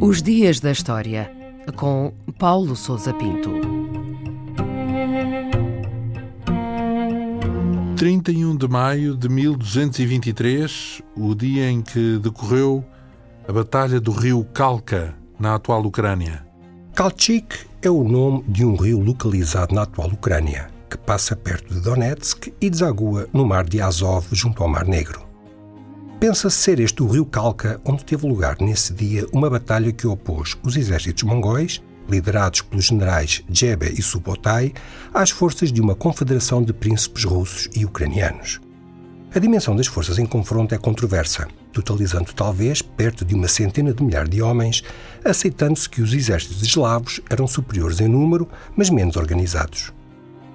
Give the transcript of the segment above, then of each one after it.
Os Dias da História, com Paulo Souza Pinto. 31 de maio de 1223, o dia em que decorreu a Batalha do Rio Kalka, na atual Ucrânia. Kalchik é o nome de um rio localizado na atual Ucrânia, que passa perto de Donetsk e desagua no mar de Azov, junto ao Mar Negro. Pensa-se ser este o rio Kalka onde teve lugar nesse dia uma batalha que opôs os exércitos mongóis, liderados pelos generais Jebe e Subotai, às forças de uma confederação de príncipes russos e ucranianos. A dimensão das forças em confronto é controversa, totalizando talvez perto de uma centena de milhares de homens, aceitando-se que os exércitos eslavos eram superiores em número, mas menos organizados.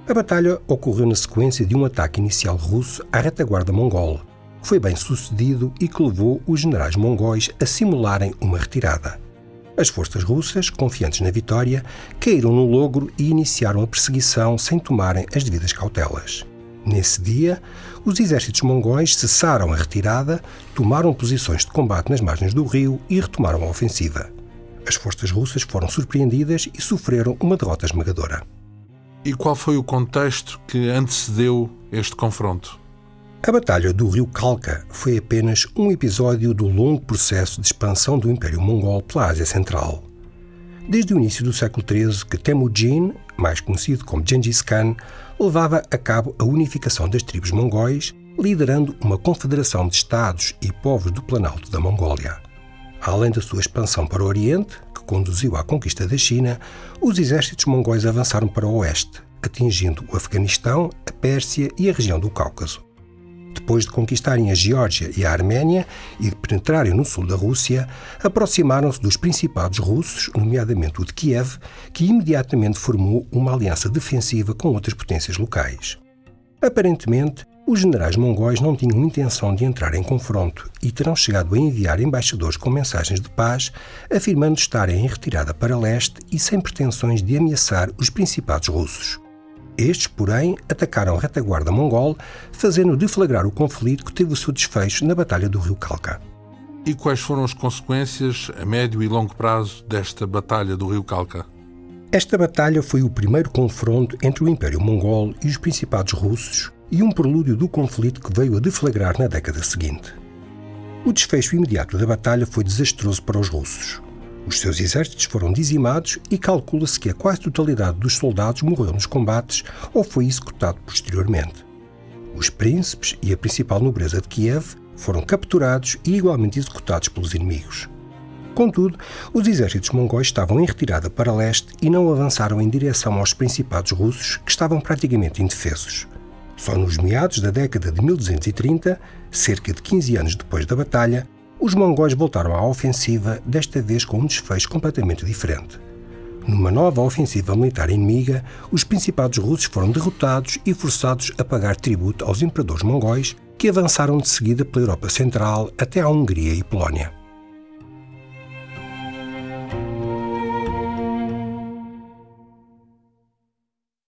A batalha ocorreu na sequência de um ataque inicial russo à retaguarda mongola, foi bem sucedido e que levou os generais mongóis a simularem uma retirada. As forças russas, confiantes na vitória, caíram no logro e iniciaram a perseguição sem tomarem as devidas cautelas. Nesse dia, os exércitos mongóis cessaram a retirada, tomaram posições de combate nas margens do rio e retomaram a ofensiva. As forças russas foram surpreendidas e sofreram uma derrota esmagadora. E qual foi o contexto que antecedeu este confronto? A Batalha do Rio Kalka foi apenas um episódio do longo processo de expansão do Império Mongol pela Ásia Central. Desde o início do século XIII que Temujin, mais conhecido como Gengis Khan, levava a cabo a unificação das tribos mongóis, liderando uma confederação de estados e povos do Planalto da Mongólia. Além da sua expansão para o Oriente, conduziu à conquista da China, os exércitos mongóis avançaram para o Oeste, atingindo o Afeganistão, a Pérsia e a região do Cáucaso. Depois de conquistarem a Geórgia e a Arménia e de penetrarem no sul da Rússia, aproximaram-se dos principados russos, nomeadamente o de Kiev, que imediatamente formou uma aliança defensiva com outras potências locais. Aparentemente, os generais mongóis não tinham intenção de entrar em confronto e terão chegado a enviar embaixadores com mensagens de paz, afirmando estarem em retirada para leste e sem pretensões de ameaçar os principados russos. Estes, porém, atacaram a retaguarda mongol, fazendo deflagrar o conflito que teve o seu desfecho na Batalha do Rio Calca. E quais foram as consequências a médio e longo prazo desta Batalha do Rio Calca? Esta batalha foi o primeiro confronto entre o Império Mongol e os Principados Russos e um prelúdio do conflito que veio a deflagrar na década seguinte. O desfecho imediato da batalha foi desastroso para os russos. Os seus exércitos foram dizimados e calcula-se que a quase totalidade dos soldados morreu nos combates ou foi executado posteriormente. Os príncipes e a principal nobreza de Kiev foram capturados e igualmente executados pelos inimigos. Contudo, os exércitos mongóis estavam em retirada para leste e não avançaram em direção aos principados russos, que estavam praticamente indefesos. Só nos meados da década de 1230, cerca de 15 anos depois da batalha, os mongóis voltaram à ofensiva, desta vez com um desfecho completamente diferente. Numa nova ofensiva militar inimiga, os principados russos foram derrotados e forçados a pagar tributo aos imperadores mongóis, que avançaram de seguida pela Europa Central até à Hungria e Polónia.